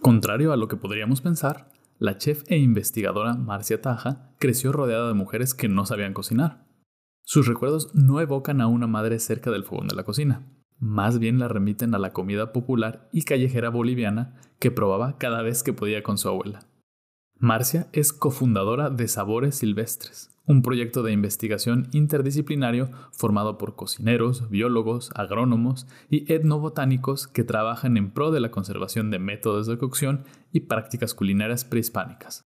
Contrario a lo que podríamos pensar, la chef e investigadora Marcia Taja creció rodeada de mujeres que no sabían cocinar. Sus recuerdos no evocan a una madre cerca del fogón de la cocina, más bien la remiten a la comida popular y callejera boliviana que probaba cada vez que podía con su abuela. Marcia es cofundadora de Sabores Silvestres, un proyecto de investigación interdisciplinario formado por cocineros, biólogos, agrónomos y etnobotánicos que trabajan en pro de la conservación de métodos de cocción y prácticas culinarias prehispánicas.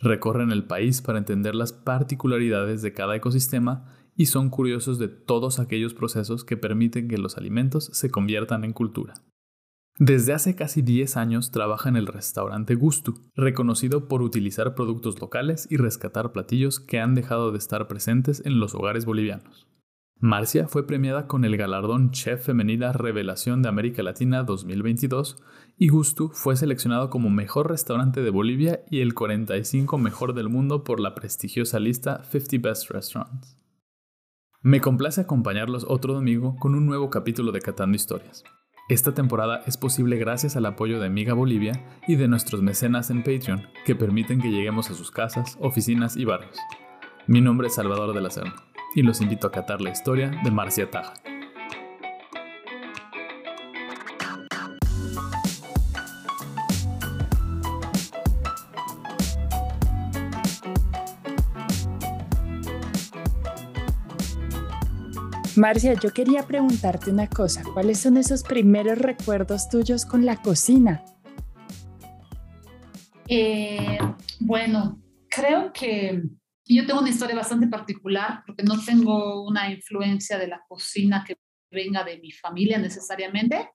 Recorren el país para entender las particularidades de cada ecosistema y son curiosos de todos aquellos procesos que permiten que los alimentos se conviertan en cultura. Desde hace casi 10 años trabaja en el restaurante Gustu, reconocido por utilizar productos locales y rescatar platillos que han dejado de estar presentes en los hogares bolivianos. Marcia fue premiada con el galardón Chef Femenina Revelación de América Latina 2022 y Gustu fue seleccionado como mejor restaurante de Bolivia y el 45 mejor del mundo por la prestigiosa lista 50 Best Restaurants. Me complace acompañarlos otro domingo con un nuevo capítulo de Catando Historias. Esta temporada es posible gracias al apoyo de Amiga Bolivia y de nuestros mecenas en Patreon, que permiten que lleguemos a sus casas, oficinas y barrios. Mi nombre es Salvador de la Serna, y los invito a catar la historia de Marcia Taja. Marcia, yo quería preguntarte una cosa. ¿Cuáles son esos primeros recuerdos tuyos con la cocina? Eh, bueno, creo que yo tengo una historia bastante particular porque no tengo una influencia de la cocina que venga de mi familia necesariamente.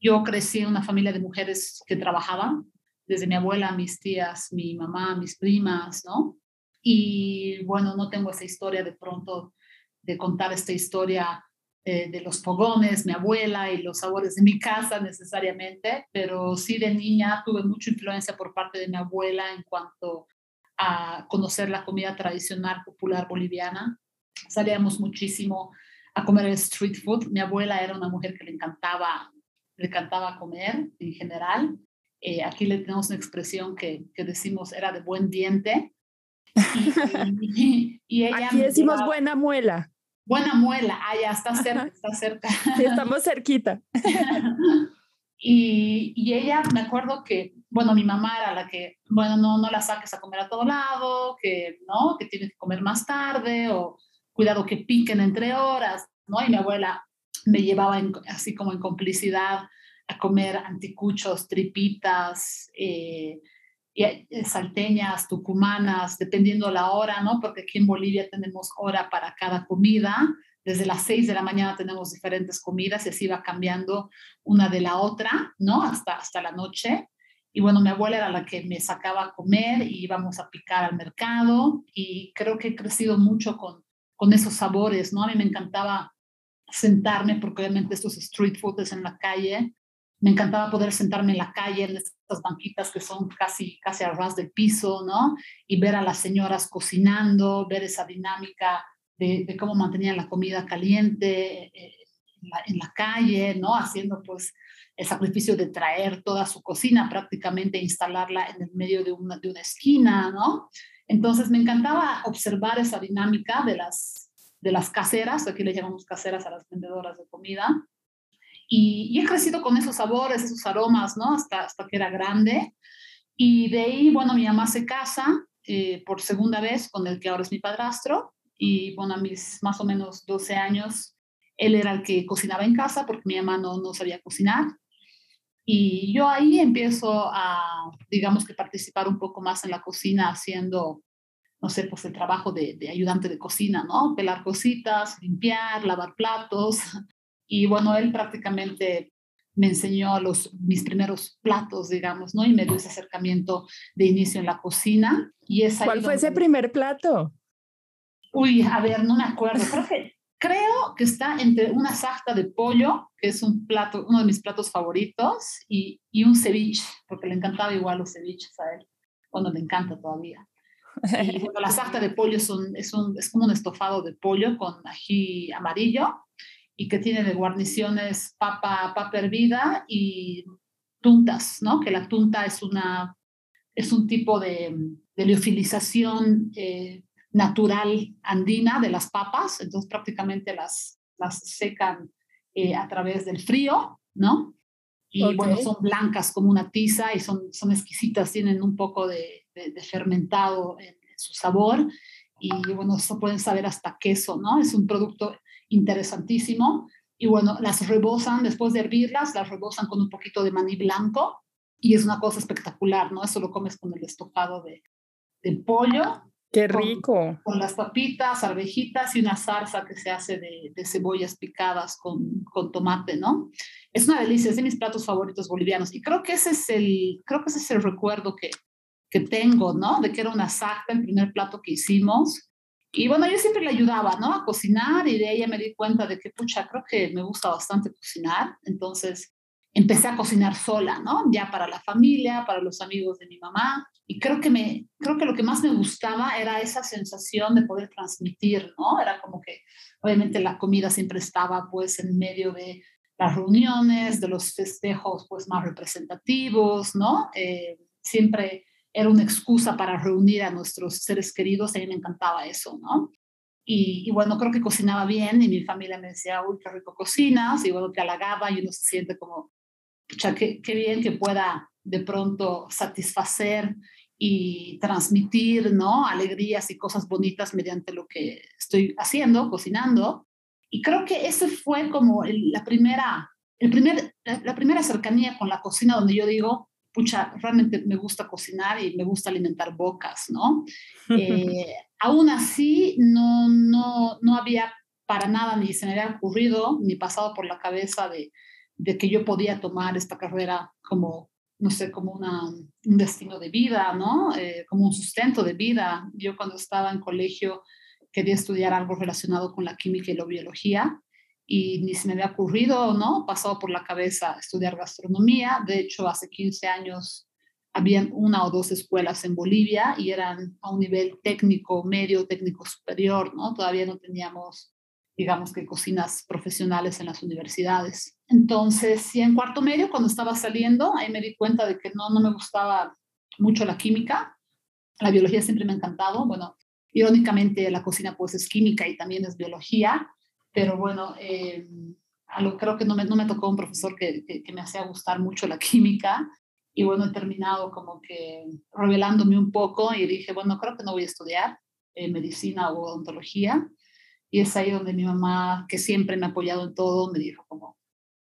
Yo crecí en una familia de mujeres que trabajaban, desde mi abuela, mis tías, mi mamá, mis primas, ¿no? Y bueno, no tengo esa historia de pronto de contar esta historia eh, de los fogones, mi abuela y los sabores de mi casa necesariamente, pero sí de niña tuve mucha influencia por parte de mi abuela en cuanto a conocer la comida tradicional popular boliviana. Salíamos muchísimo a comer el street food. Mi abuela era una mujer que le encantaba, le encantaba comer en general. Eh, aquí le tenemos una expresión que, que decimos era de buen diente. Y, ella Aquí decimos buena muela. Buena muela, ah, ya está cerca, está cerca. Sí, estamos cerquita. y, y, ella, me acuerdo que, bueno, mi mamá era la que, bueno, no, no la saques a comer a todo lado, que, ¿no? Que tienes que comer más tarde, o cuidado que piquen entre horas, ¿no? Y mi abuela me llevaba así como en complicidad a comer anticuchos, tripitas, eh, salteñas, tucumanas, dependiendo la hora, ¿no? Porque aquí en Bolivia tenemos hora para cada comida. Desde las 6 de la mañana tenemos diferentes comidas y así va cambiando una de la otra, ¿no? Hasta, hasta la noche. Y bueno, mi abuela era la que me sacaba a comer y íbamos a picar al mercado y creo que he crecido mucho con, con esos sabores, ¿no? A mí me encantaba sentarme porque obviamente estos street foods en la calle me encantaba poder sentarme en la calle, en estas banquitas que son casi, casi a ras del piso, ¿no? Y ver a las señoras cocinando, ver esa dinámica de, cómo mantenían la comida caliente eh, en, la, calle, ¿no? Haciendo pues el sacrificio de traer toda su cocina, prácticamente instalarla en el medio de una, de una esquina, ¿no? Entonces me encantaba observar esa dinámica de las, de las caseras, aquí le llamamos caseras a las vendedoras de comida, y, he crecido con esos sabores, esos aromas, ¿no? Hasta, hasta que era grande. Y de ahí, bueno, mi mamá se casa eh, por segunda vez con el que ahora es mi padrastro. Y bueno, a mis más o menos 12 años, él era el que cocinaba en casa porque mi mamá no, no sabía cocinar. Y yo ahí empiezo a, digamos que participar un poco más en la cocina haciendo, no sé, pues el trabajo de, de ayudante de cocina, ¿no? Pelar cositas, limpiar, lavar platos, y bueno, él prácticamente me enseñó los, mis primeros platos, digamos, ¿no? Y me dio ese acercamiento de inicio en la cocina. Y ¿Cuál fue ese primer plato? Uy, a ver, no me acuerdo. Creo que, creo que está entre una sarta de pollo, que es un plato, uno de mis platos favoritos, y, y un ceviche, porque le encantaba igual los ceviches a él. Bueno, le encanta todavía. Y bueno, la sarta de pollo es, un, es, un, es como un estofado de pollo con ají amarillo y que tiene de guarniciones papa, papa hervida y tuntas, ¿no? Que la tunta es, una, es un tipo de, de liofilización eh, natural andina de las papas, entonces prácticamente las, las secan eh, a través del frío, ¿no? Y bueno, son blancas como una tiza y son, son exquisitas, tienen un poco de, de, fermentado en, su sabor y bueno, eso pueden saber hasta queso, ¿no? Es un producto interesantísimo y bueno, las rebosan, después de hervirlas, las rebosan con un poquito de maní blanco y es una cosa espectacular, ¿no? Eso lo comes con el estofado de, de pollo. ¡Qué rico! Con, las papitas, arvejitas y una salsa que se hace de, de, cebollas picadas con, con tomate, ¿no? Es una delicia, es de mis platos favoritos bolivianos y creo que ese es el, creo que ese es el recuerdo que, que tengo, ¿no? De que era una sacta, el primer plato que hicimos y bueno, yo siempre le ayudaba, ¿no? A cocinar y de ahí me di cuenta de que, pucha, creo que me gusta bastante cocinar. Entonces empecé a cocinar sola, ¿no? Ya para la familia, para los amigos de mi mamá. Y creo que, me, creo que lo que más me gustaba era esa sensación de poder transmitir, ¿no? Era como que, obviamente, la comida siempre estaba pues en medio de las reuniones, de los festejos pues más representativos, ¿no? Eh, siempre era una excusa para reunir a nuestros seres queridos, a mí me encantaba eso, ¿no? Y, bueno, creo que cocinaba bien y mi familia me decía, uy, qué rico cocinas, y bueno, te halagaba y uno se siente como, pucha, qué, qué bien que pueda de pronto satisfacer y transmitir, ¿no? Alegrías y cosas bonitas mediante lo que estoy haciendo, cocinando. Y creo que ese fue como la primera, el primer, la primera cercanía con la cocina donde yo digo, pucha, realmente me gusta cocinar y me gusta alimentar bocas, ¿no? Eh, aún así, no, no, no había para nada ni se me había ocurrido ni pasado por la cabeza de, de que yo podía tomar esta carrera como, no sé, como una, un destino de vida, ¿no? Eh, como un sustento de vida. Yo cuando estaba en colegio quería estudiar algo relacionado con la química y la biología y ni se me había ocurrido, ¿no? Pasado por la cabeza estudiar gastronomía. De hecho, hace 15 años habían una o dos escuelas en Bolivia y eran a un nivel técnico, medio, técnico superior, ¿no? Todavía no teníamos, digamos que cocinas profesionales en las universidades. Entonces, sí, en cuarto medio, cuando estaba saliendo, ahí me di cuenta de que no, no me gustaba mucho la química. La biología siempre me ha encantado. Bueno, irónicamente, la cocina pues es química y también es biología pero bueno, eh, creo que no me, no me tocó un profesor que, que, me hacía gustar mucho la química y bueno, he terminado como que revelándome un poco y dije, bueno, creo que no voy a estudiar eh, medicina o odontología. Y es ahí donde mi mamá, que siempre me ha apoyado en todo, me dijo como,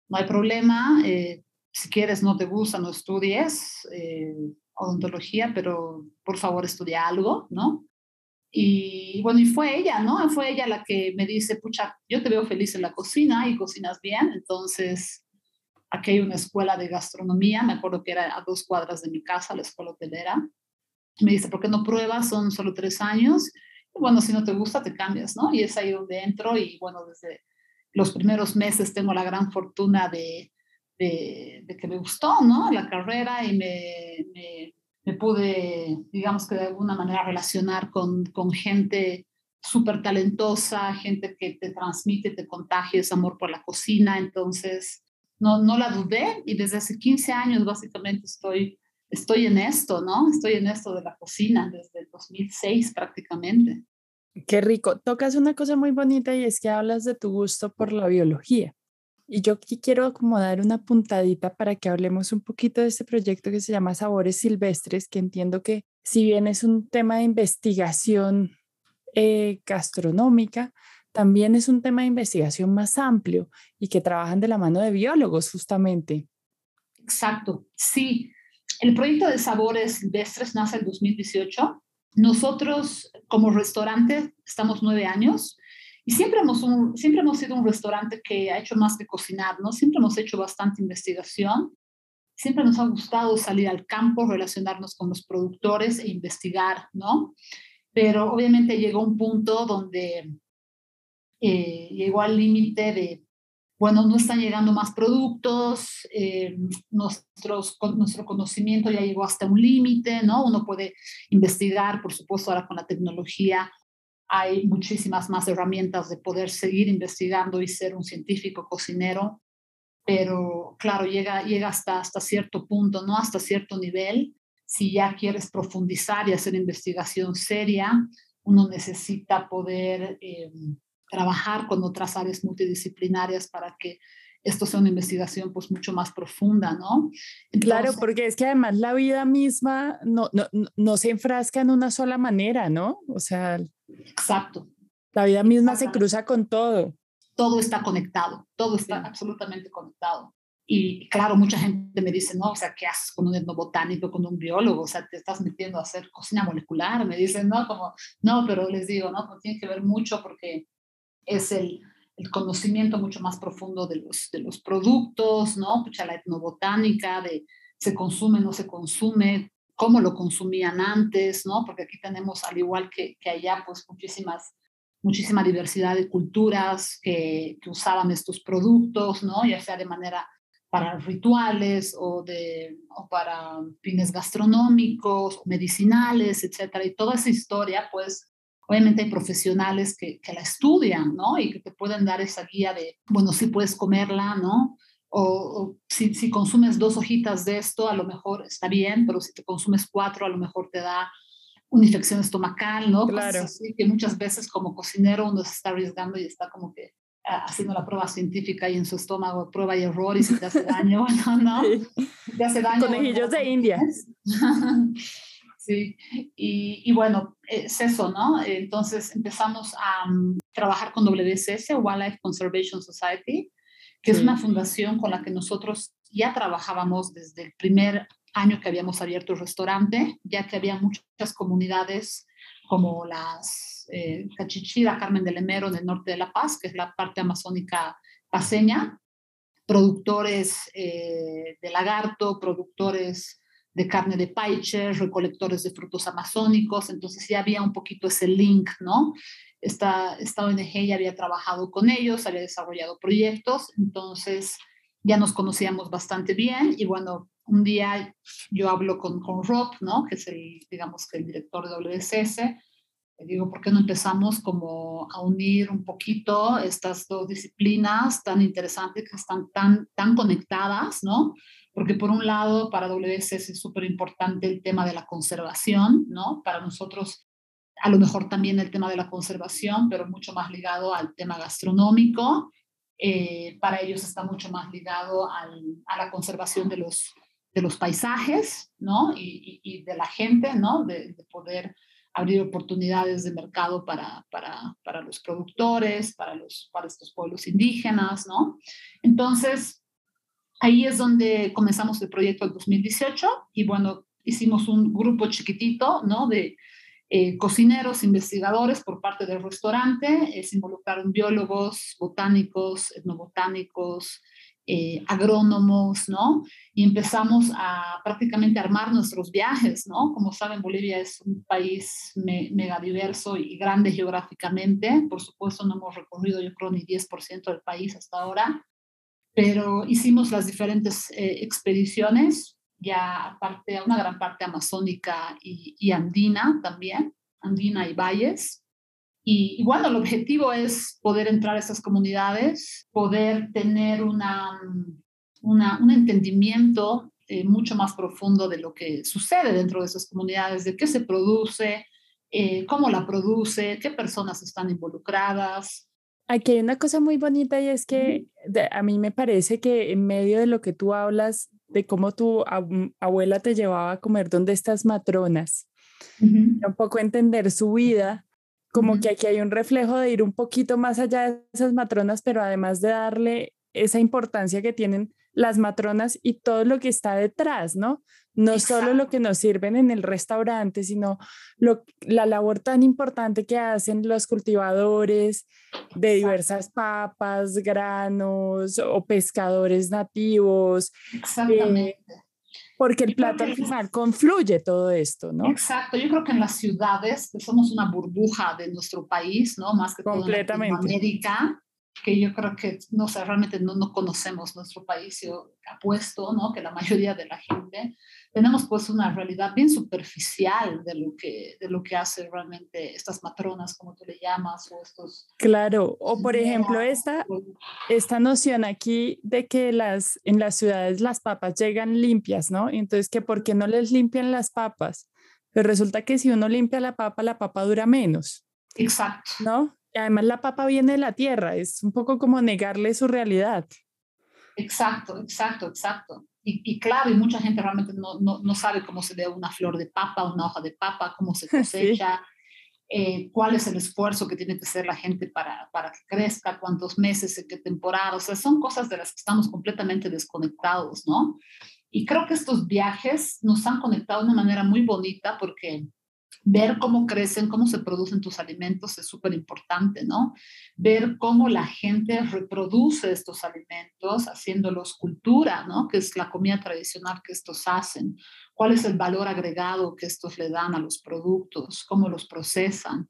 no hay problema, eh, si quieres no te gusta, no estudies odontología, pero por favor estudia algo, ¿no? Y bueno, y fue ella, ¿no? Fue ella la que me dice, pucha, yo te veo feliz en la cocina y cocinas bien, entonces aquí hay una escuela de gastronomía, me acuerdo que era a dos cuadras de mi casa, la escuela hotelera. Me dice, ¿por qué no pruebas? Son solo tres años. Y bueno, si no te gusta, te cambias, ¿no? Y es ahí donde entro y bueno, desde los primeros meses tengo la gran fortuna de, de, de que me gustó, ¿no? La carrera y me, me me pude, digamos que de alguna manera relacionar con, con gente súper talentosa, gente que te transmite, te contagia ese amor por la cocina, entonces no, no la dudé y desde hace 15 años básicamente estoy, estoy en esto, ¿no? Estoy en esto de la cocina desde el 2006 prácticamente. Qué rico. Tocas una cosa muy bonita y es que hablas de tu gusto por la biología. Y yo aquí quiero como dar una puntadita para que hablemos un poquito de este proyecto que se llama Sabores Silvestres, que entiendo que si bien es un tema de investigación eh, gastronómica, también es un tema de investigación más amplio y que trabajan de la mano de biólogos justamente. Exacto, sí. El proyecto de Sabores Silvestres nace en 2018. Nosotros como restaurante estamos nueve años y siempre hemos, siempre hemos sido un restaurante que ha hecho más que cocinar, ¿no? Siempre hemos hecho bastante investigación. Siempre nos ha gustado salir al campo, relacionarnos con los productores e investigar, ¿no? Pero obviamente llegó un punto donde eh, llegó al límite de, bueno, no están llegando más productos, eh, nuestros, nuestro conocimiento ya llegó hasta un límite, ¿no? Uno puede investigar, por supuesto, ahora con la tecnología hay muchísimas más herramientas de poder seguir investigando y ser un científico cocinero. pero claro, llega, llega hasta, cierto punto, ¿no? Hasta cierto nivel. Si ya quieres profundizar y hacer investigación seria, uno necesita poder eh, trabajar con otras áreas multidisciplinarias para que esto sea una investigación pues mucho más profunda, ¿no? claro, porque es que además la vida misma no, no, no, se enfrasca en una sola manera, ¿no? O sea, exacto. La vida misma se cruza con todo. Todo está conectado, todo está absolutamente conectado. Y claro, mucha gente me dice, no, o sea, ¿qué haces con un etnobotánico, con un biólogo? O sea, te estás metiendo a hacer cocina molecular. Me dicen, no, como, no, pero les digo, no, pues tiene que ver mucho porque es el, el conocimiento mucho más profundo de los, de los productos, ¿no? Pucha, la etnobotánica, de se consume, no se consume, cómo lo consumían antes, ¿no? Porque aquí tenemos, al igual que, que allá, pues muchísimas, muchísima diversidad de culturas que, que, usaban estos productos, ¿no? Ya sea de manera para rituales o, de, o para fines gastronómicos, medicinales, etcétera. Y toda esa historia, pues, Obviamente hay profesionales que, que, la estudian, ¿no? Y que te pueden dar esa guía de, bueno, sí puedes comerla, ¿no? O, si, si, consumes dos hojitas de esto, a lo mejor está bien, pero si te consumes cuatro, a lo mejor te da una infección estomacal, ¿no? Claro. así que muchas veces como cocinero uno se está arriesgando y está como que haciendo la prueba científica y en su estómago prueba y error y si te hace daño, ¿no? ¿no? Te hace daño. Conejillos de India. Sí, y, y, bueno, es eso, ¿no? Entonces empezamos a um, trabajar con WCS, Wildlife Conservation Society, que sí. es una fundación con la que nosotros ya trabajábamos desde el primer año que habíamos abierto el restaurante, ya que había muchas comunidades como las eh, Cachichira, Carmen del Emero, en el norte de La Paz, que es la parte amazónica paseña, productores eh, de lagarto, productores de carne de paiche, recolectores de frutos amazónicos, entonces ya había un poquito ese link, ¿no? Esta, esta ONG ya había trabajado con ellos, había desarrollado proyectos, entonces ya nos conocíamos bastante bien y bueno, un día yo hablo con, con Rob, ¿no? Que es el, digamos que el director de WSS, digo, ¿por qué no empezamos como a unir un poquito estas dos disciplinas tan interesantes que están tan, tan conectadas, ¿no? porque por un lado para WSS es súper importante el tema de la conservación, ¿no? Para nosotros a lo mejor también el tema de la conservación, pero mucho más ligado al tema gastronómico. Eh, para ellos está mucho más ligado al, a la conservación de los, de los paisajes, ¿no? Y, y, y de la gente, ¿no? De, de, poder abrir oportunidades de mercado para, para, para los productores, para, los, para estos pueblos indígenas, ¿no? Entonces, Ahí es donde comenzamos el proyecto en 2018 y bueno, hicimos un grupo chiquitito, ¿no? De eh, cocineros, investigadores por parte del restaurante, se involucraron biólogos, botánicos, etnobotánicos, eh, agrónomos, ¿no? Y empezamos a prácticamente armar nuestros viajes, ¿no? Como saben, Bolivia es un país me, mega diverso y grande geográficamente. Por supuesto, no hemos recorrido, yo creo, ni 10% del país hasta ahora pero hicimos las diferentes eh, expediciones, ya aparte, una gran parte amazónica y andina también, andina y valles. Y, y, bueno, el objetivo es poder entrar a esas comunidades, poder tener una, una un entendimiento eh, mucho más profundo de lo que sucede dentro de esas comunidades, de qué se produce, eh, cómo la produce, qué personas están involucradas, Aquí hay una cosa muy bonita y es que a mí me parece que en medio de lo que tú hablas de cómo tu abuela te llevaba a comer donde estas matronas, uh -huh. un poco entender su vida, como uh -huh. que aquí hay un reflejo de ir un poquito más allá de esas matronas, pero además de darle esa importancia que tienen las matronas y todo lo que está detrás, ¿no? No Exacto. solo lo que nos sirven en el restaurante, sino lo, la labor tan importante que hacen los cultivadores de diversas papas, granos o pescadores nativos. Exactamente. Eh, porque el plato al final confluye todo esto, ¿no? Exacto, yo creo que en las ciudades, que somos una burbuja de nuestro país, ¿no? Más que todo en América, que yo creo que, no sé, realmente no, no conocemos nuestro país. Yo apuesto, ¿no? Que la mayoría de la gente tenemos pues una realidad bien superficial de lo que, de lo que hace realmente estas matronas, como tú le llamas, o estos... Claro, o por ejemplo esta, esta noción aquí de que las, en las ciudades las papas llegan limpias, ¿no? Entonces, que ¿por qué no les limpian las papas? Pero resulta que si uno limpia la papa, la papa dura menos. Exacto. ¿No? Además la papa viene de la tierra, es un poco como negarle su realidad. Exacto, exacto, exacto. Y, claro, y mucha gente realmente no, no, no, sabe cómo se ve una flor de papa, una hoja de papa, cómo se cosecha, eh, cuál es el esfuerzo que tiene que hacer la gente para, para que crezca, cuántos meses, en qué temporada. O sea, son cosas de las que estamos completamente desconectados, ¿no? Y creo que estos viajes nos han conectado de una manera muy bonita porque ver cómo crecen, cómo se producen tus alimentos es súper importante, ¿no? Ver cómo la gente reproduce estos alimentos haciéndolos cultura, ¿no? Que es la comida tradicional que estos hacen. ¿Cuál es el valor agregado que estos le dan a los productos? ¿Cómo los procesan?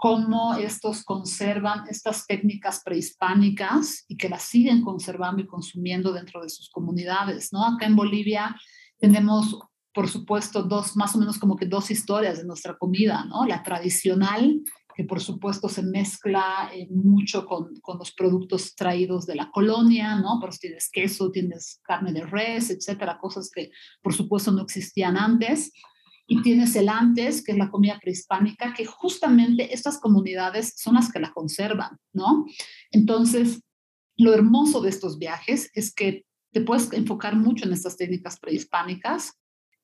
cómo estos conservan estas técnicas prehispánicas y que las siguen conservando y consumiendo dentro de sus comunidades, ¿no? Acá en Bolivia tenemos por supuesto, dos, más o menos como que dos historias de nuestra comida, ¿no? La tradicional, que por supuesto se mezcla eh, mucho con, con, los productos traídos de la colonia, ¿no? Si tienes queso, tienes carne de res, etcétera, cosas que por supuesto no existían antes. Y tienes el antes, que es la comida prehispánica, que justamente estas comunidades son las que la conservan, ¿no? Entonces, lo hermoso de estos viajes es que te puedes enfocar mucho en estas técnicas prehispánicas,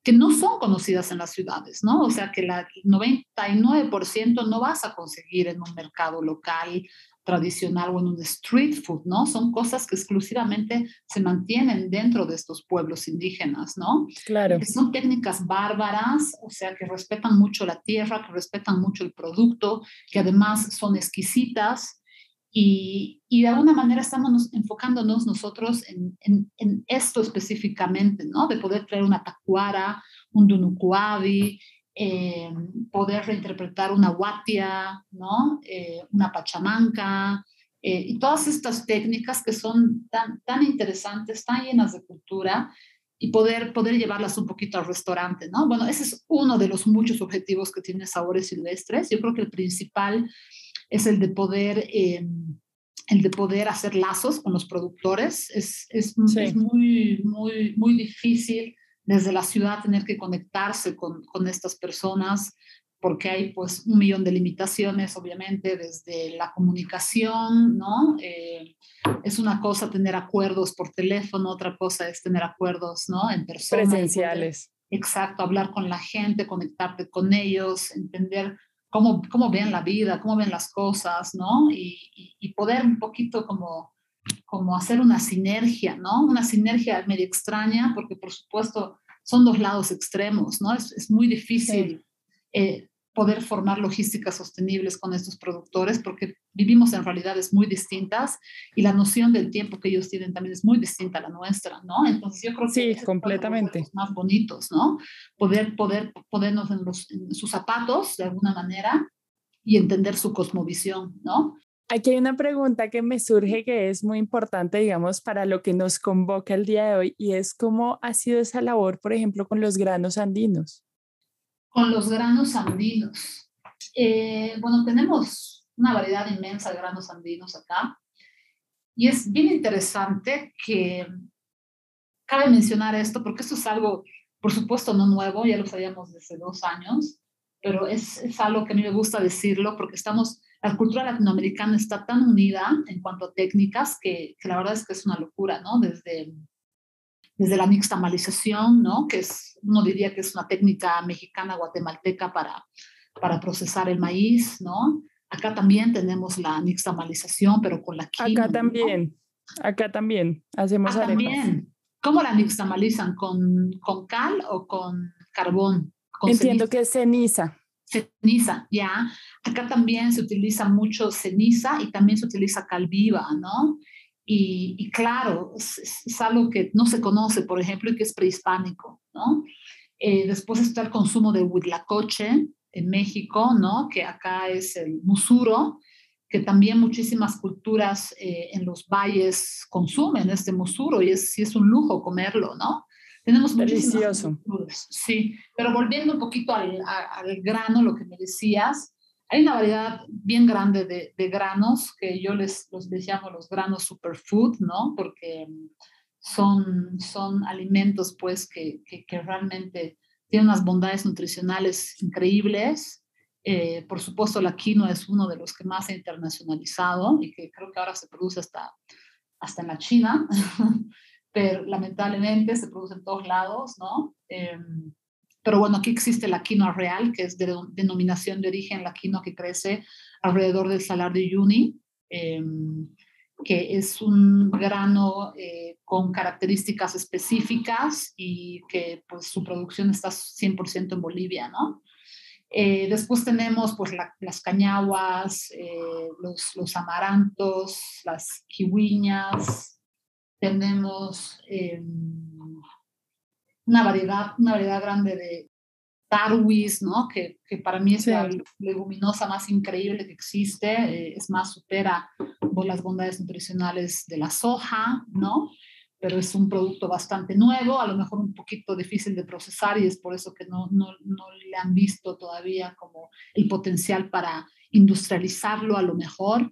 que no son conocidas en las ciudades, ¿no? O sea, que la 99% no vas a conseguir en un mercado local tradicional o en un street food, ¿no? Son cosas que exclusivamente se mantienen dentro de estos pueblos indígenas, ¿no? Claro. Que son técnicas bárbaras, o sea, que respetan mucho la tierra, que respetan mucho el producto, que además son exquisitas y, y, de alguna manera estamos enfocándonos nosotros en, en, esto específicamente, ¿no? De poder traer una tacuara, un dunucuavi, eh, poder reinterpretar una huatia, ¿no? Eh, una pachamanca, eh, y todas estas técnicas que son tan, tan interesantes, tan llenas de cultura, y poder, poder llevarlas un poquito al restaurante, ¿no? Bueno, ese es uno de los muchos objetivos que tiene Sabores Silvestres. Yo creo que el principal es el de poder, eh, el de poder hacer lazos con los productores. Es, es, es, muy, muy, muy difícil desde la ciudad tener que conectarse con, con estas personas porque hay pues un millón de limitaciones, obviamente, desde la comunicación, ¿no? Eh, es una cosa tener acuerdos por teléfono, otra cosa es tener acuerdos, ¿no? En persona. Presenciales. exacto, hablar con la gente, conectarte con ellos, entender cómo, cómo ven la vida, cómo ven las cosas, ¿no? Y, y, poder un poquito como, como hacer una sinergia, ¿no? Una sinergia medio extraña, porque por supuesto son dos lados extremos, ¿no? Es, es muy difícil eh, poder formar logísticas sostenibles con estos productores porque vivimos en realidades muy distintas y la noción del tiempo que ellos tienen también es muy distinta a la nuestra, ¿no? Entonces yo creo que sí, completamente los más bonitos, ¿no? Poder poder ponernos en, los, en sus zapatos de alguna manera y entender su cosmovisión, ¿no? Aquí hay una pregunta que me surge que es muy importante, digamos, para lo que nos convoca el día de hoy y es cómo ha sido esa labor, por ejemplo, con los granos andinos con los granos andinos. Eh, bueno, tenemos una variedad inmensa de granos andinos acá. Y es bien interesante que cabe mencionar esto, porque esto es algo, por supuesto, no nuevo, ya lo sabíamos desde dos años, pero es, es algo que a mí me gusta decirlo, porque estamos, la cultura latinoamericana está tan unida en cuanto a técnicas que, que la verdad es que es una locura, ¿no? Desde desde la nixtamalización, ¿no? que es, uno diría que es una técnica mexicana guatemalteca para, para procesar el maíz, ¿no? Acá también tenemos la nixtamalización, pero con la quinoa. Acá también, acá también hacemos ah, también. ¿Cómo la nixtamalizan? ¿Con, ¿Con cal o con carbón? Entiendo que es ceniza. Ceniza, ya. Acá también se utiliza mucho ceniza y también se utiliza cal viva, ¿no? Y, claro, es, algo que no se conoce, por ejemplo, y que es prehispánico, ¿no? Eh, después está el consumo de huitlacoche en México, ¿no? Que acá es el musuro, que también muchísimas culturas eh, en los valles consumen este musuro y es, sí es un lujo comerlo, ¿no? Tenemos Delicioso. Sí, pero volviendo un poquito al, al, grano, lo que me decías, hay una variedad bien grande de, de granos que yo les, los, les llamo los granos superfood, ¿no? Porque son, son alimentos pues que, que, que realmente tienen unas bondades nutricionales increíbles. Eh, por supuesto, la quinoa es uno de los que más ha internacionalizado y que creo que ahora se produce hasta, hasta en la China, pero lamentablemente se produce en todos lados, ¿no? Em, pero bueno, aquí existe la quinoa real, que es de denominación de origen la quinoa que crece alrededor del Salar de Uyuni. Em, que es un grano eh, con características específicas y que pues su producción está 100% en Bolivia, ¿no? Eh, después tenemos pues las cañaguas, eh, los, los, amarantos, las kiwiñas, tenemos una, variedad, una variedad grande de tarwis, ¿no? Que, que para mí es la leguminosa más increíble que existe, es más, supera las bondades nutricionales de la soja, ¿no? Pero es un producto bastante nuevo, a lo mejor un poquito difícil de procesar y es por eso que no, no, no le han visto todavía como el potencial para industrializarlo a lo mejor.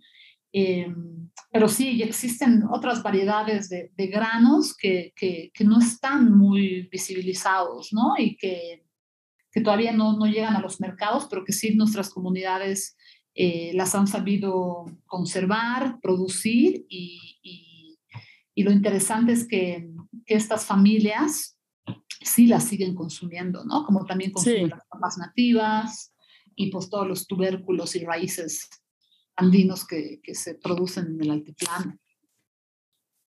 Eh, pero sí, existen otras variedades de, de granos que, que, que, no están muy visibilizados, ¿no? Y que, que todavía no, no, llegan a los mercados, pero que sí nuestras comunidades eh, las han sabido conservar, producir y, y, y lo interesante es que, que, estas familias sí las siguen consumiendo, ¿no? Como también consumen las papas nativas y pues todos los tubérculos y raíces andinos que, se producen en el altiplano.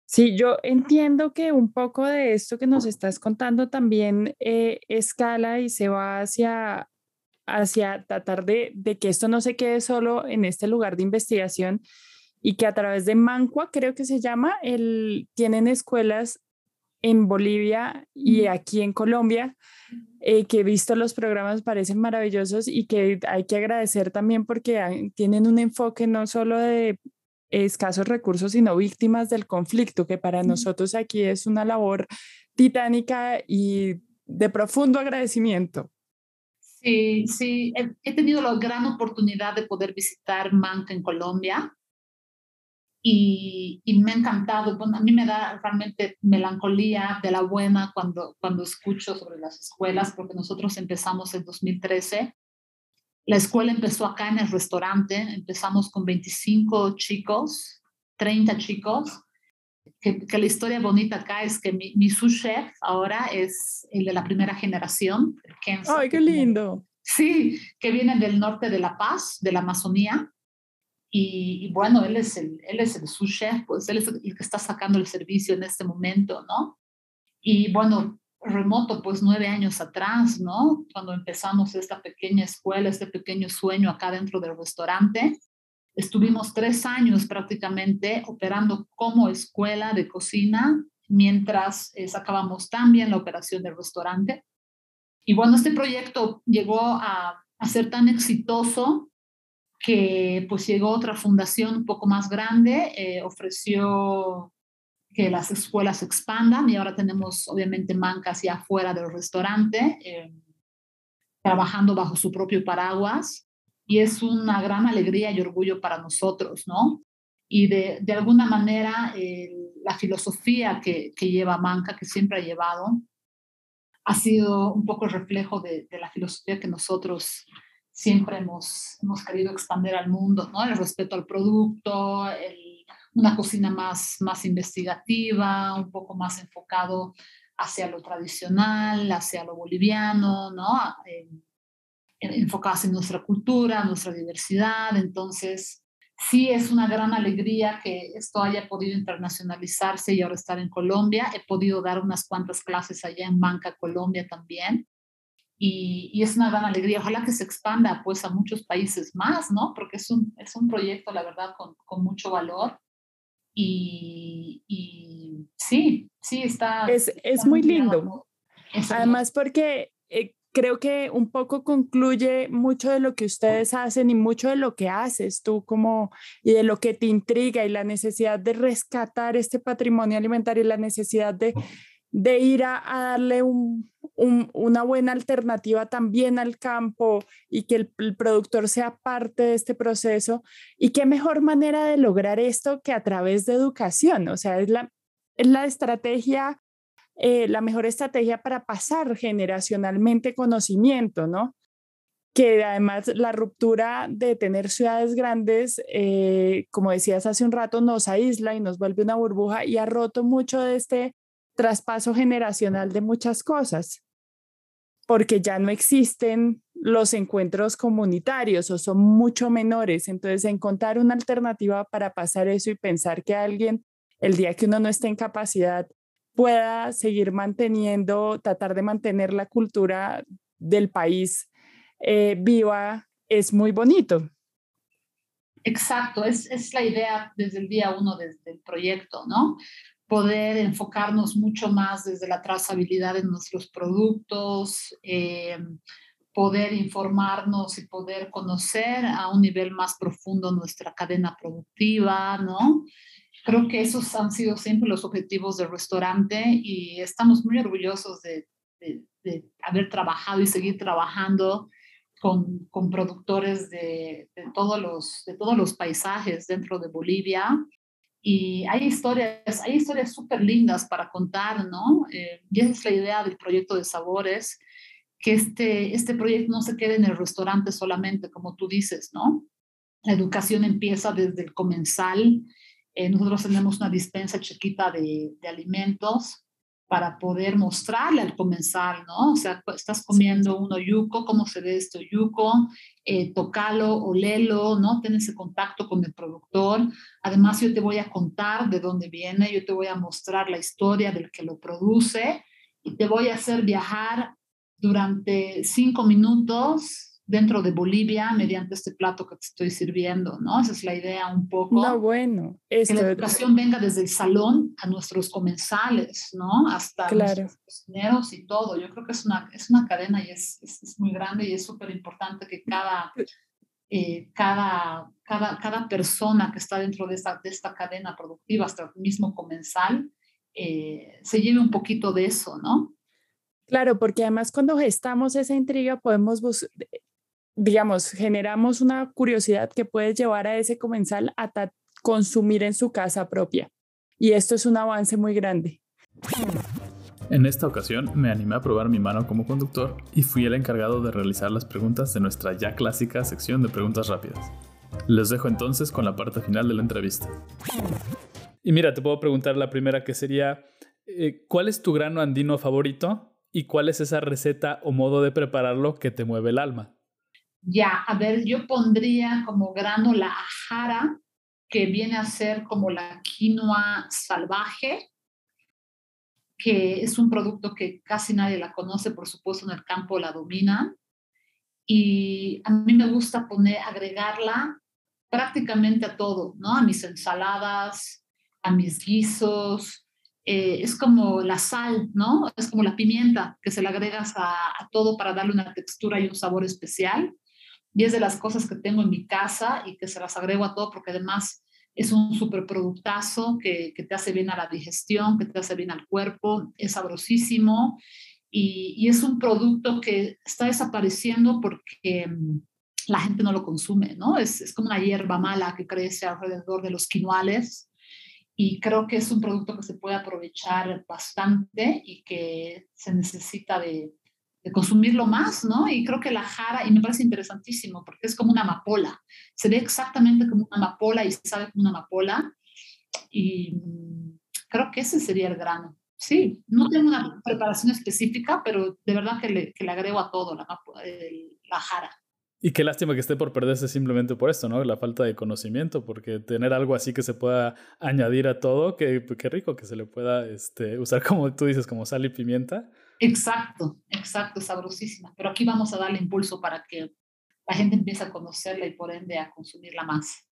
Sí, yo entiendo que un poco de esto que nos estás contando también eh, escala y se va hacia hacia tratar de, que esto no se quede solo en este lugar de investigación y que a través de Mancua, creo que se llama, el, tienen escuelas en Bolivia y aquí en Colombia, eh, que he visto los programas, parecen maravillosos y que hay que agradecer también porque tienen un enfoque no solo de escasos recursos, sino víctimas del conflicto, que para nosotros aquí es una labor titánica y de profundo agradecimiento. Sí, sí, he, tenido la gran oportunidad de poder visitar Manca en Colombia y, y, me ha encantado. Bueno, a mí me da realmente melancolía de la buena cuando, cuando escucho sobre las escuelas, porque nosotros empezamos en 2013. La escuela empezó acá en el restaurante, empezamos con 25 chicos, 30 chicos, que, la historia bonita acá es que mi, mi sous chef ahora es el de la primera generación. ¡Ay, qué lindo! sí, que viene del norte de La Paz, de la Amazonía. Y, bueno, él es, el, él es el sous chef, pues él es el que está sacando el servicio en este momento, ¿no? Y bueno, remoto, pues nueve años atrás, ¿no? Cuando empezamos esta pequeña escuela, este pequeño sueño acá dentro del restaurante, Estuvimos tres años prácticamente operando como escuela de cocina mientras eh, sacábamos también la operación del restaurante. Y bueno, este proyecto llegó a, ser tan exitoso que pues llegó otra fundación un poco más grande, eh, ofreció que las escuelas expandan y ahora tenemos obviamente mancas ya afuera del restaurante, eh, trabajando bajo su propio paraguas y es una gran alegría y orgullo para nosotros, ¿no? Y de, de alguna manera la filosofía que, que, lleva Manca, que siempre ha llevado, ha sido un poco el reflejo de la filosofía que nosotros siempre hemos, hemos querido expandir al mundo, ¿no? El respeto al producto, una cocina más, más investigativa, un poco más enfocado hacia lo tradicional, hacia lo boliviano, ¿no? enfocadas en nuestra cultura, nuestra diversidad. Entonces, sí es una gran alegría que esto haya podido internacionalizarse y ahora estar en Colombia. He podido dar unas cuantas clases allá en Banca Colombia también. Y, y, es una gran alegría. Ojalá que se expanda pues a muchos países más, ¿no? Porque es un, es un proyecto, la verdad, con, con mucho valor. Y, y, sí, sí, está... Es, es muy lindo. Además, porque eh, creo que un poco concluye mucho de lo que ustedes hacen y mucho de lo que haces tú como y de lo que te intriga y la necesidad de rescatar este patrimonio alimentario y la necesidad de, de ir a, darle un, una buena alternativa también al campo y que el, el, productor sea parte de este proceso. Y qué mejor manera de lograr esto que a través de educación. O sea, es la, es la estrategia eh, la mejor estrategia para pasar generacionalmente conocimiento, ¿no? Que además la ruptura de tener ciudades grandes, eh, como decías hace un rato, nos aísla y nos vuelve una burbuja y ha roto mucho de este traspaso generacional de muchas cosas, porque ya no existen los encuentros comunitarios o son mucho menores. Entonces, encontrar una alternativa para pasar eso y pensar que alguien, el día que uno no esté en capacidad, pueda seguir manteniendo, tratar de mantener la cultura del país eh, viva, es muy bonito. Exacto, es, es, la idea desde el día uno del proyecto, ¿no? Poder enfocarnos mucho más desde la trazabilidad de nuestros productos, eh, poder informarnos y poder conocer a un nivel más profundo nuestra cadena productiva, ¿no? Creo que esos han sido siempre los objetivos del restaurante y estamos muy orgullosos de, de, haber trabajado y seguir trabajando con, con productores de, todos los, de todos los paisajes dentro de Bolivia. Y hay historias, hay historias súper lindas para contar, ¿no? Eh, y esa es la idea del proyecto de sabores, que este, este proyecto no se quede en el restaurante solamente, como tú dices, ¿no? La educación empieza desde el comensal, eh, nosotros tenemos una dispensa chiquita de, de, alimentos para poder mostrarle al comensal, ¿no? O sea, estás comiendo un oyuco, ¿cómo se ve este oyuco? Eh, tocalo, olelo, ¿no? Ten ese contacto con el productor. Además, yo te voy a contar de dónde viene, yo te voy a mostrar la historia del que lo produce y te voy a hacer viajar durante cinco minutos dentro de Bolivia mediante este plato que te estoy sirviendo, ¿no? Esa es la idea un poco. No, bueno. Que la educación venga desde el salón a nuestros comensales, ¿no? Hasta claro. nuestros cocineros y todo. Yo creo que es una, es una cadena y es, es, es muy grande y es súper importante que cada, eh, cada, cada, cada persona que está dentro de esta, de esta cadena productiva, hasta el mismo comensal, eh, se lleve un poquito de eso, ¿no? Claro, porque además cuando gestamos esa intriga podemos digamos, generamos una curiosidad que puede llevar a ese comensal a consumir en su casa propia. Y esto es un avance muy grande. En esta ocasión me animé a probar mi mano como conductor y fui el encargado de realizar las preguntas de nuestra ya clásica sección de preguntas rápidas. Les dejo entonces con la parte final de la entrevista. Y mira, te puedo preguntar la primera que sería, eh, ¿cuál es tu grano andino favorito y cuál es esa receta o modo de prepararlo que te mueve el alma? Ya, a ver, yo pondría como grano la ajara, que viene a ser como la quinoa salvaje, que es un producto que casi nadie la conoce, por supuesto en el campo la domina. Y a mí me gusta poner, agregarla prácticamente a todo, ¿no? A mis ensaladas, a mis guisos. Eh, es como la sal, ¿no? Es como la pimienta que se le agregas a todo para darle una textura y un sabor especial y de las cosas que tengo en mi casa y que se las agrego a todo porque además es un super productazo que, que te hace bien a la digestión, que te hace bien al cuerpo, es sabrosísimo y, y es un producto que está desapareciendo porque mm, la gente no lo consume, ¿no? Es, es como una hierba mala que crece alrededor de los quinoales y creo que es un producto que se puede aprovechar bastante y que se necesita de, de consumirlo más, ¿no? Y creo que la jara, y me parece interesantísimo, porque es como una amapola, se ve exactamente como una amapola y se sabe como una amapola, y creo que ese sería el grano. Sí, no tengo una preparación específica, pero de verdad que le, que le agrego a todo la, la jara. Y qué lástima que esté por perderse simplemente por esto, ¿no? La falta de conocimiento, porque tener algo así que se pueda añadir a todo, qué, qué rico que se le pueda este, usar como tú dices, como sal y pimienta, Exacto, exacto, sabrosísima. Pero aquí vamos a darle impulso para que la gente empiece a conocerla y por ende a consumirla más.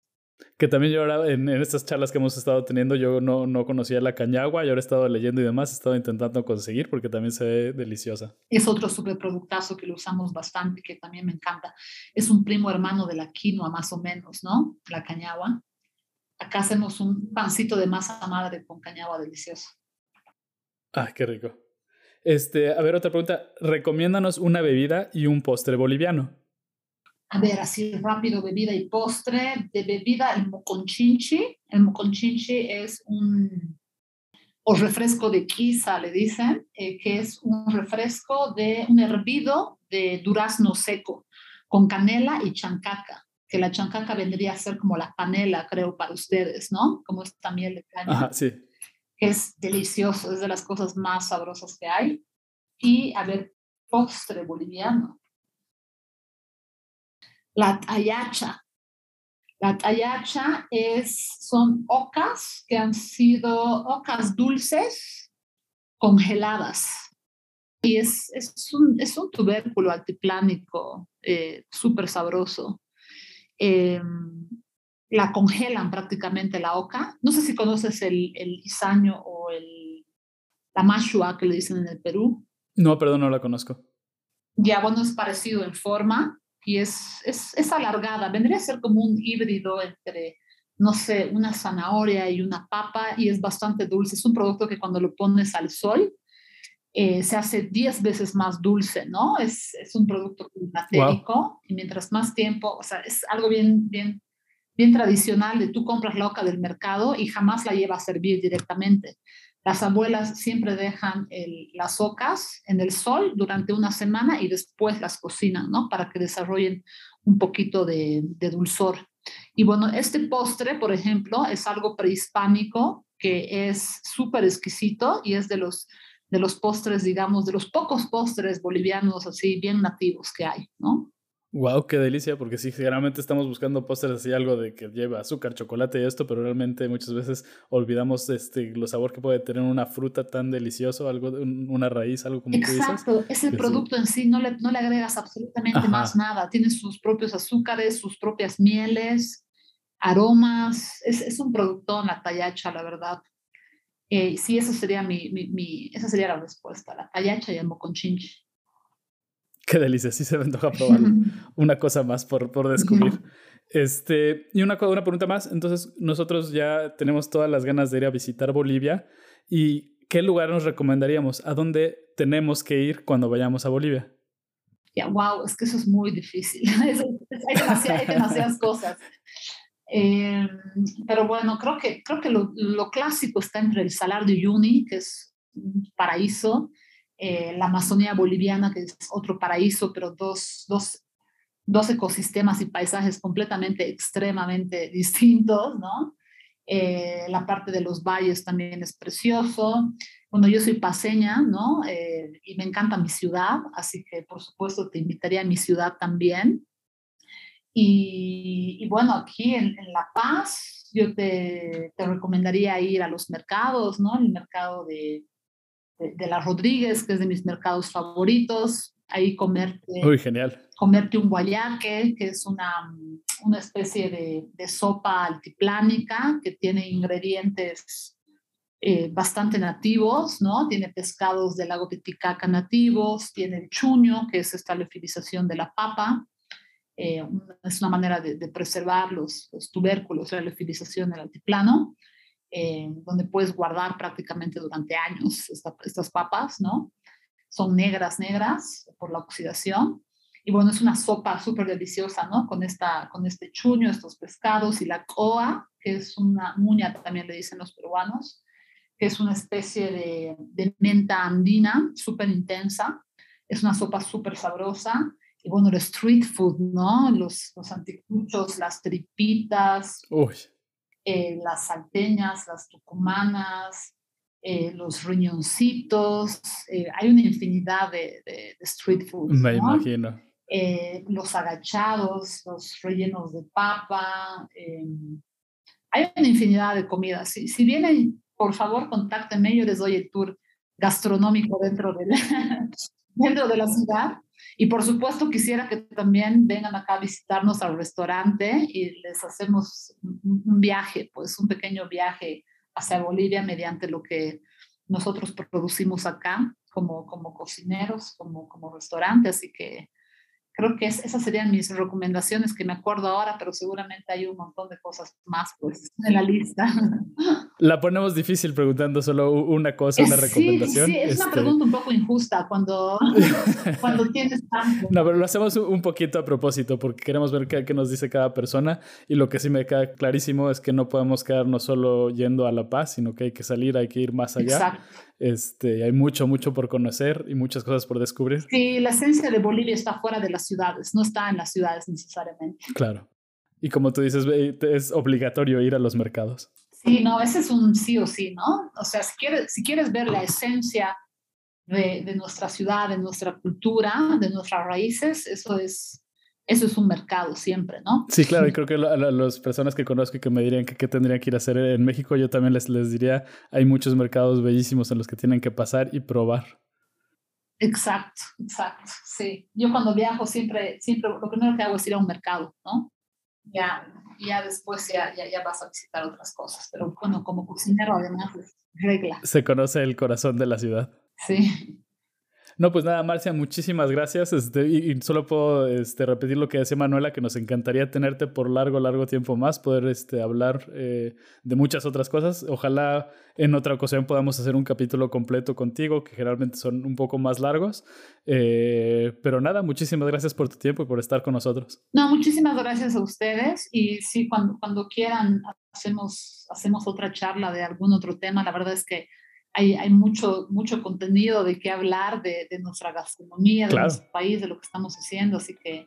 Que también yo ahora, en, estas charlas que hemos estado teniendo, yo no, no conocía la cañagua y ahora he estado leyendo y demás, he estado intentando conseguir porque también se ve deliciosa. Es otro superproductazo que lo usamos bastante, que también me encanta. Es un primo hermano de la quinoa, más o menos, ¿no? La cañagua. Acá hacemos un pancito de masa madre con cañagua delicioso. Ah, qué rico. Este, a ver, otra pregunta. Recomiéndanos una bebida y un postre boliviano. A ver, así rápido, bebida y postre. De bebida, el moconchinchi. El moconchinchi es un, o refresco de quiza, le dicen, eh, que es un refresco de un hervido de durazno seco con canela y chancaca, que la chancaca vendría a ser como la panela, creo, para ustedes, ¿no? Como esta miel de caña. Ajá, sí es delicioso, es de las cosas más sabrosas que hay. Y, a ver, postre boliviano. La tayacha. La tayacha es, son ocas que han sido ocas dulces congeladas. Y es, es, un, es un tubérculo altiplánico eh, súper sabroso. Eh, la congelan prácticamente la oca. No sé si conoces el, el isaño o el, la mashua que le dicen en el Perú. No, perdón, no la conozco. Ya, bueno, es parecido en forma y es, es, es alargada. Vendría a ser como un híbrido entre, no sé, una zanahoria y una papa y es bastante dulce. Es un producto que cuando lo pones al sol eh, se hace 10 veces más dulce, ¿no? Es, es un producto climatérico y mientras más tiempo, o sea, es algo bien, bien bien tradicional de tú compras la oca del mercado y jamás la lleva a servir directamente. Las abuelas siempre dejan las ocas en el sol durante una semana y después las cocinan, ¿no? Para que desarrollen un poquito de, dulzor. Y bueno, este postre, por ejemplo, es algo prehispánico que es súper exquisito y es de los, de los postres, digamos, de los pocos postres bolivianos así bien nativos que hay, ¿no? Wow, qué delicia, porque sí, generalmente estamos buscando pósteres así, algo de que lleva azúcar, chocolate y esto, pero realmente muchas veces olvidamos este, los sabor que puede tener una fruta tan delicioso, algo, una raíz, algo como Exacto, tú es el producto en sí, no le, no le agregas absolutamente más nada, tiene sus propios azúcares, sus propias mieles, aromas, es, es un producto en la tallacha, la verdad. Eh, sí, eso sería mi, mi, mi, esa sería la respuesta, la tallacha y el moconchinchi. Qué delicia, sí se me antoja probarlo. una cosa más por, por descubrir. Este, y una, una pregunta más. Entonces, nosotros ya tenemos todas las ganas de ir a visitar Bolivia. ¿Y qué lugar nos recomendaríamos? ¿A dónde tenemos que ir cuando vayamos a Bolivia? Ya, wow, es que eso es muy difícil. hay, demasiadas, demasiadas cosas. Em, pero bueno, creo que, creo que lo, lo, clásico está entre el Salar de Uyuni, que es un paraíso, eh, la Amazonía boliviana, que es otro paraíso, pero dos, dos, dos ecosistemas y paisajes completamente, extremadamente distintos, ¿no? Eh, la parte de los valles también es precioso. Bueno, yo soy paseña, ¿no? Eh, y me encanta mi ciudad, así que por supuesto te invitaría a mi ciudad también. Y, bueno, aquí en, en, La Paz, yo te, te, recomendaría ir a los mercados, ¿no? El mercado de, de, la Rodríguez, que es de mis mercados favoritos. Ahí comerte, Uy, genial. comerte un guayaque, que es una, una especie de, de sopa altiplánica que tiene ingredientes eh, bastante nativos, ¿no? Tiene pescados del lago Titicaca nativos, tiene el chuño, que es esta leofilización de la papa, eh, es una manera de, de preservar los, los, tubérculos, la leofilización del altiplano. Eh, donde puedes guardar prácticamente durante años estas papas, ¿no? Son negras, negras por la oxidación. Y bueno, es una sopa súper deliciosa, ¿no? Con, esta, con este chuño, estos pescados y la coa, que es una muña, también le dicen los peruanos, que es una especie de, de menta andina súper intensa. Es una sopa súper sabrosa. Y bueno, el street food, ¿no? Los, los anticuchos, las tripitas. Uy eh, las salteñas, las tucumanas, eh, los riñoncitos, eh, hay una infinidad de, street foods. Me imagino. los agachados, los rellenos de papa, hay una infinidad de comidas. Si, si, vienen, por favor, contáctenme, yo les doy el tour gastronómico dentro de la, dentro de la ciudad. Y por supuesto quisiera que también vengan acá a visitarnos al restaurante y les hacemos un viaje, pues un pequeño viaje hacia Bolivia mediante lo que nosotros producimos acá como, como cocineros, como, como restaurante. Así que creo que esas serían mis recomendaciones que me acuerdo ahora, pero seguramente hay un montón de cosas más pues en la lista. La ponemos difícil preguntando solo una cosa, una recomendación. Sí, es una este pregunta un poco injusta cuando, cuando tienes tanto. No, pero lo hacemos un poquito a propósito porque queremos ver qué, qué, nos dice cada persona y lo que sí me queda clarísimo es que no podemos quedarnos solo yendo a La Paz, sino que hay que salir, hay que ir más allá. Exacto. Este, hay mucho, mucho por conocer y muchas cosas por descubrir. Sí, la esencia de Bolivia está fuera de las ciudades, no está en las ciudades necesariamente. Claro. Y como tú dices, es obligatorio ir a los mercados. Sí, no, ese es un sí o sí, ¿no? O sea, si quieres, si quieres ver la esencia de, de nuestra ciudad, de nuestra cultura, de nuestras raíces, eso es eso es un mercado siempre, ¿no? Sí, claro, y creo que a las personas que conozco y que me dirían que qué tendrían que ir a hacer en México, yo también les, les diría, hay muchos mercados bellísimos en los que tienen que pasar y probar. Exacto, exacto, sí. Yo cuando viajo siempre, siempre lo primero que hago es ir a un mercado, ¿no? Ya, ya después ya, ya, ya vas a visitar otras cosas, pero bueno, como cocinero además es regla. Se conoce el corazón de la ciudad. Sí. No, pues nada, Marcia, muchísimas gracias. Este, y, solo puedo este, repetir lo que decía Manuela, que nos encantaría tenerte por largo, largo tiempo más, poder este, hablar eh, de muchas otras cosas. Ojalá en otra ocasión podamos hacer un capítulo completo contigo, que generalmente son un poco más largos. Eh, pero nada, muchísimas gracias por tu tiempo y por estar con nosotros. No, muchísimas gracias a ustedes. Y sí, cuando, cuando quieran, hacemos, hacemos otra charla de algún otro tema. La verdad es que hay, hay, mucho, mucho contenido de qué hablar de, de nuestra gastronomía, de nuestro país, de lo que estamos haciendo. Así que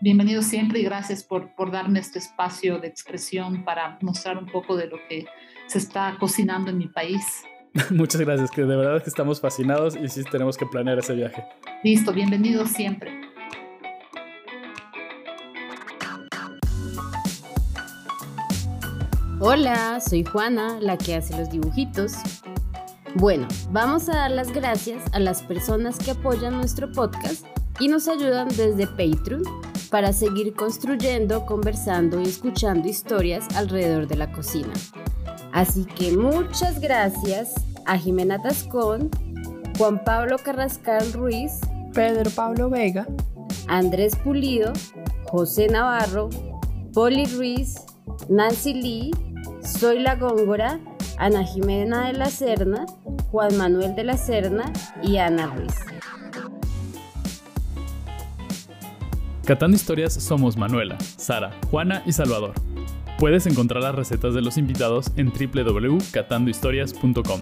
bienvenido siempre y gracias por, por darme este espacio de expresión para mostrar un poco de lo que se está cocinando en mi país. Muchas gracias, que de verdad que estamos fascinados y sí tenemos que planear ese viaje. Listo, bienvenido siempre. Hola, soy Juana, la que hace los dibujitos. Bueno, vamos a dar las gracias a las personas que apoyan nuestro podcast y nos ayudan desde Patreon para seguir construyendo, conversando y escuchando historias alrededor de la cocina. Así que muchas gracias a Jimena Tascón, Juan Pablo Carrascal Ruiz, Pedro Pablo Vega, Andrés Pulido, José Navarro, Poli Ruiz, Nancy Lee, Soy la Góngora, Ana Jimena de la Serna, Juan Manuel de la Serna y Ana Ruiz. Catando Historias somos Manuela, Sara, Juana y Salvador. Puedes encontrar las recetas de los invitados en www.catandohistorias.com.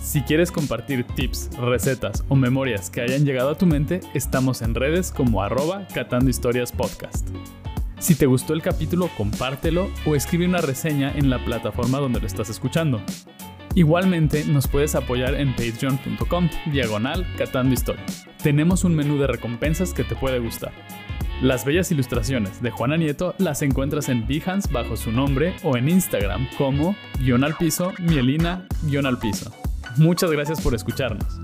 Si quieres compartir tips, recetas o memorias que hayan llegado a tu mente, estamos en redes como arroba Catando Historias Podcast. Si te gustó el capítulo, compártelo o escribe una reseña en la plataforma donde lo estás escuchando. Igualmente nos puedes apoyar en patreon.com diagonal catando. Tenemos un menú de recompensas que te puede gustar. Las bellas ilustraciones de Juana Nieto las encuentras en Behance bajo su nombre o en Instagram como guion al piso, mielina guion al piso. Muchas gracias por escucharnos.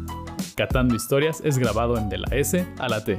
Catando Historias es grabado en De la S a la T